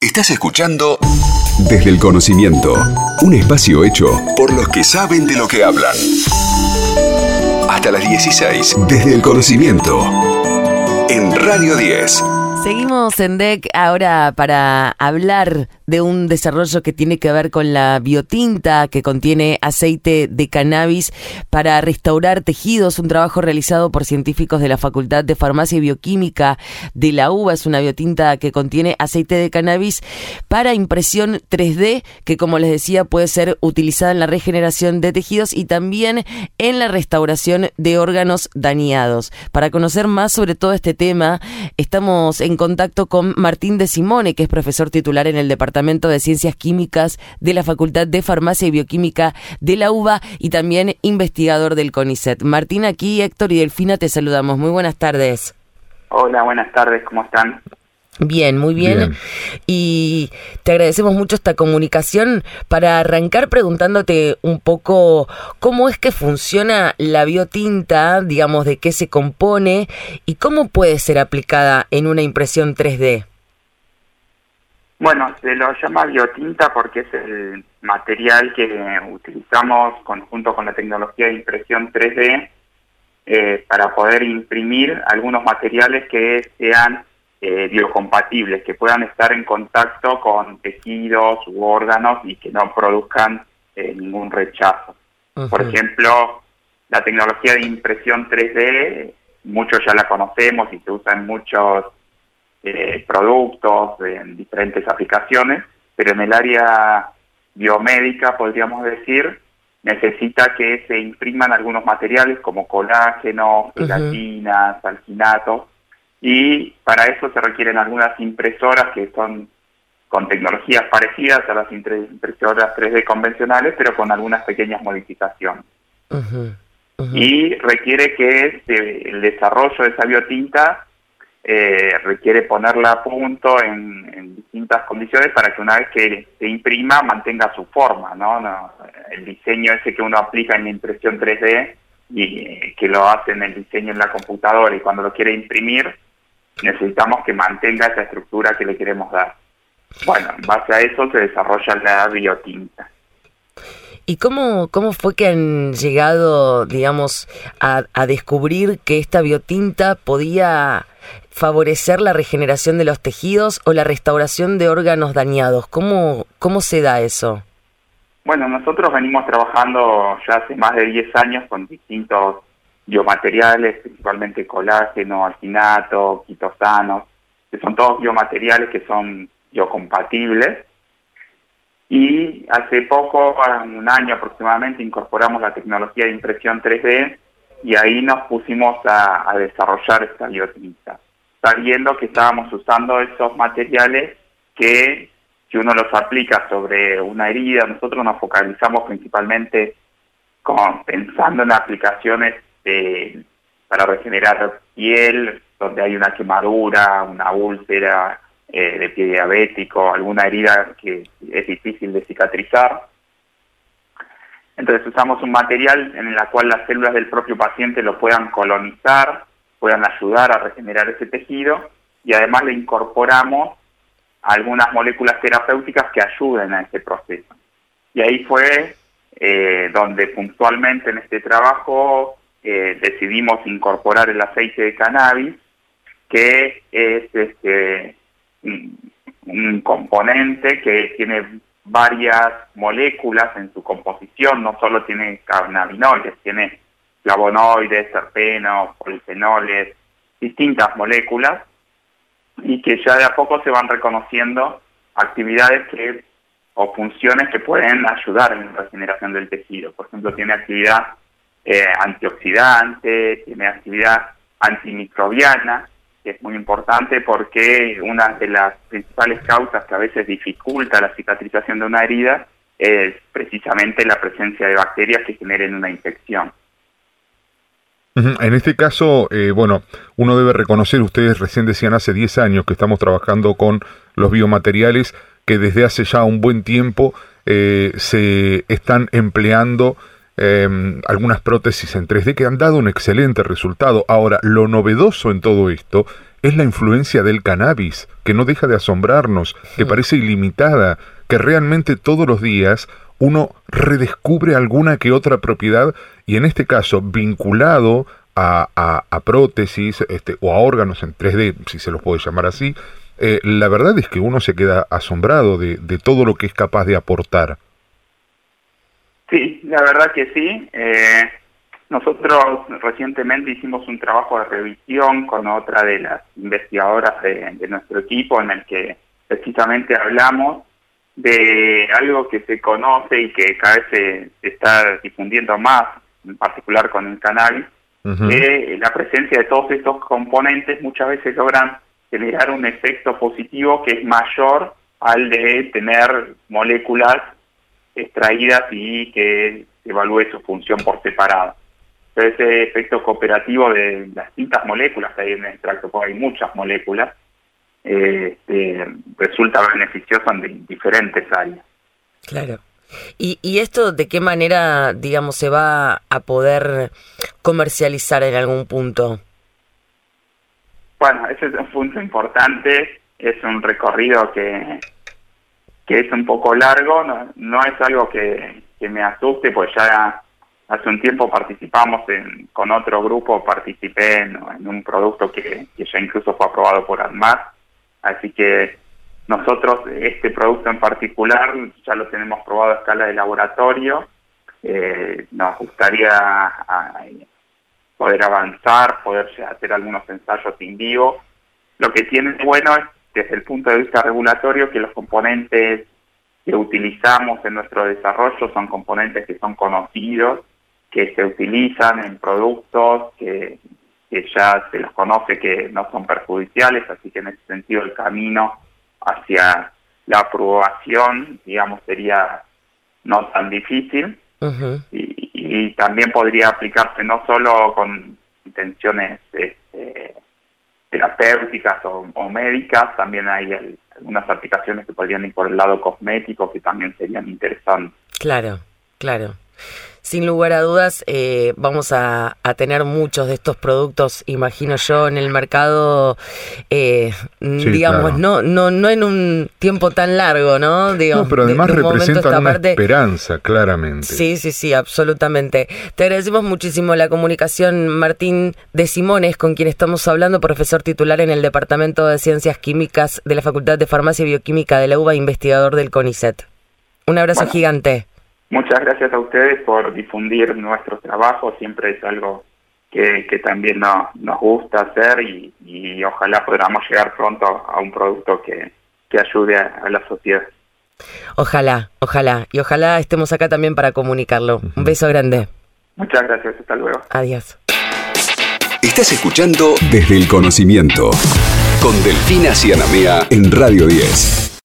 Estás escuchando Desde el Conocimiento, un espacio hecho por los que saben de lo que hablan. Hasta las 16, Desde el Conocimiento, en Radio 10. Seguimos en DEC ahora para hablar de un desarrollo que tiene que ver con la biotinta que contiene aceite de cannabis para restaurar tejidos, un trabajo realizado por científicos de la Facultad de Farmacia y Bioquímica de la UBA. Es una biotinta que contiene aceite de cannabis para impresión 3D que como les decía puede ser utilizada en la regeneración de tejidos y también en la restauración de órganos dañados. Para conocer más sobre todo este tema, estamos en contacto con Martín de Simone, que es profesor titular en el Departamento de Ciencias Químicas de la Facultad de Farmacia y Bioquímica de la UBA y también investigador del CONICET. Martín, aquí Héctor y Delfina te saludamos. Muy buenas tardes. Hola, buenas tardes, ¿cómo están? Bien, muy bien. Y te agradecemos mucho esta comunicación para arrancar preguntándote un poco cómo es que funciona la biotinta, digamos, de qué se compone y cómo puede ser aplicada en una impresión 3D. Bueno, se lo llama biotinta porque es el material que utilizamos conjunto con la tecnología de impresión 3D eh, para poder imprimir algunos materiales que sean eh, biocompatibles, que puedan estar en contacto con tejidos u órganos y que no produzcan eh, ningún rechazo. Por ejemplo, la tecnología de impresión 3D, muchos ya la conocemos y se usa en muchos eh, productos, en diferentes aplicaciones, pero en el área biomédica, podríamos decir, necesita que se impriman algunos materiales como colágeno, gelatinas, alginatos, y para eso se requieren algunas impresoras que son con tecnologías parecidas a las impresoras 3D convencionales, pero con algunas pequeñas modificaciones. Y requiere que el desarrollo de esa biotinta eh, requiere ponerla a punto en, distintas condiciones para que una vez que se imprima mantenga su forma, ¿no? no el diseño ese que uno aplica en la impresión 3D y eh, que lo hace en el diseño en la computadora y cuando lo quiere imprimir necesitamos que mantenga esa estructura que le queremos dar. Bueno, en base a eso se desarrolla la biotinta. ¿Y cómo, cómo fue que han llegado, digamos, a, a, descubrir que esta biotinta podía favorecer la regeneración de los tejidos o la restauración de órganos dañados? ¿Cómo, cómo se da eso? Bueno, nosotros venimos trabajando ya hace más de 10 años con distintos biomateriales, principalmente colágeno, alginato, quitosanos, que son todos biomateriales que son biocompatibles. Y hace poco, un año aproximadamente, incorporamos la tecnología de impresión 3D y ahí nos pusimos a, desarrollar esta biotinta, sabiendo que estábamos usando esos materiales que si uno los aplica sobre una herida, nosotros nos focalizamos principalmente con, pensando en aplicaciones para regenerar piel, donde hay una quemadura, una úlcera eh, de pie diabético, alguna herida que es difícil de cicatrizar. Entonces usamos un material en el cual las células del propio paciente lo puedan colonizar, puedan ayudar a regenerar ese tejido y además le incorporamos algunas moléculas terapéuticas que ayuden a ese proceso. Y ahí fue eh, donde puntualmente en este trabajo eh, decidimos incorporar el aceite de cannabis, que es este, un componente que tiene varias moléculas en su composición, no solo tiene cannabinoides, tiene flavonoides, terpenos, polifenoles, distintas moléculas, y que ya de a poco se van reconociendo actividades que o funciones que pueden ayudar en la regeneración del tejido. Por ejemplo, tiene actividad eh, antioxidante, tiene actividad antimicrobiana, que es muy importante porque una de las principales causas que a veces dificulta la cicatrización de una herida es precisamente la presencia de bacterias que generen una infección. En este caso, eh, bueno, uno debe reconocer, ustedes recién decían hace 10 años que estamos trabajando con los biomateriales que desde hace ya un buen tiempo eh, se están empleando Em, algunas prótesis en 3D que han dado un excelente resultado. Ahora, lo novedoso en todo esto es la influencia del cannabis, que no deja de asombrarnos, que parece ilimitada, que realmente todos los días uno redescubre alguna que otra propiedad y en este caso vinculado a, a, prótesis este, o a órganos en 3D, si se los puede llamar así, eh, la verdad es que uno se queda asombrado de, de, todo lo que es capaz de aportar. Sí, la verdad que sí. Eh, nosotros recientemente hicimos un trabajo de revisión con otra de las investigadoras de, de nuestro equipo en el que precisamente hablamos de algo que se conoce y que cada vez se, está difundiendo más, en particular con el cannabis, que la presencia de todos estos componentes muchas veces logran generar un efecto positivo que es mayor al de tener moléculas extraídas y que evalúe su función por separado. ese efecto cooperativo de las distintas moléculas que hay en el extracto, porque hay muchas moléculas, eh, resulta beneficioso en diferentes áreas. Claro. ¿Y, ¿Y esto de qué manera, digamos, se va a poder comercializar en algún punto? Bueno, ese es un punto importante, es un recorrido que, que es un poco largo, no, no es algo que, que me asuste, pues ya hace un tiempo participamos en, con otro grupo, participé en, un producto que, que, ya incluso fue aprobado por ADMAS, Así que nosotros este producto en particular ya lo tenemos probado a escala de laboratorio. Eh, nos gustaría poder avanzar, poder hacer algunos ensayos en vivo. Lo que tiene bueno es, desde el punto de vista regulatorio, que los componentes que utilizamos en nuestro desarrollo son componentes que son conocidos, que se utilizan en productos, que que ya se los conoce que no son perjudiciales, así que en ese sentido el camino hacia la aprobación, digamos, sería no tan difícil. Y, también podría aplicarse no solo con intenciones este, terapéuticas o, médicas, también hay algunas aplicaciones que podrían ir por el lado cosmético que también serían interesantes. Claro, claro sin lugar a dudas eh, vamos a, tener muchos de estos productos, imagino yo, en el mercado, eh, digamos, no, no, no en un tiempo tan largo, ¿no? no, pero además representan una esperanza, claramente. Sí, sí, sí, absolutamente. Te agradecemos muchísimo la comunicación, Martín de Simones, con quien estamos hablando, profesor titular en el Departamento de Ciencias Químicas de la Facultad de Farmacia y Bioquímica de la UBA, investigador del CONICET. Un abrazo gigante. Muchas gracias a ustedes por difundir nuestro trabajo, siempre es algo que, que también no, nos gusta hacer y, y, ojalá podamos llegar pronto a un producto que, que ayude a, la sociedad. Ojalá, ojalá, y ojalá estemos acá también para comunicarlo. Un beso grande. Muchas gracias, hasta luego. Adiós. Estás escuchando Desde el Conocimiento con Delfina Cianamea en Radio 10.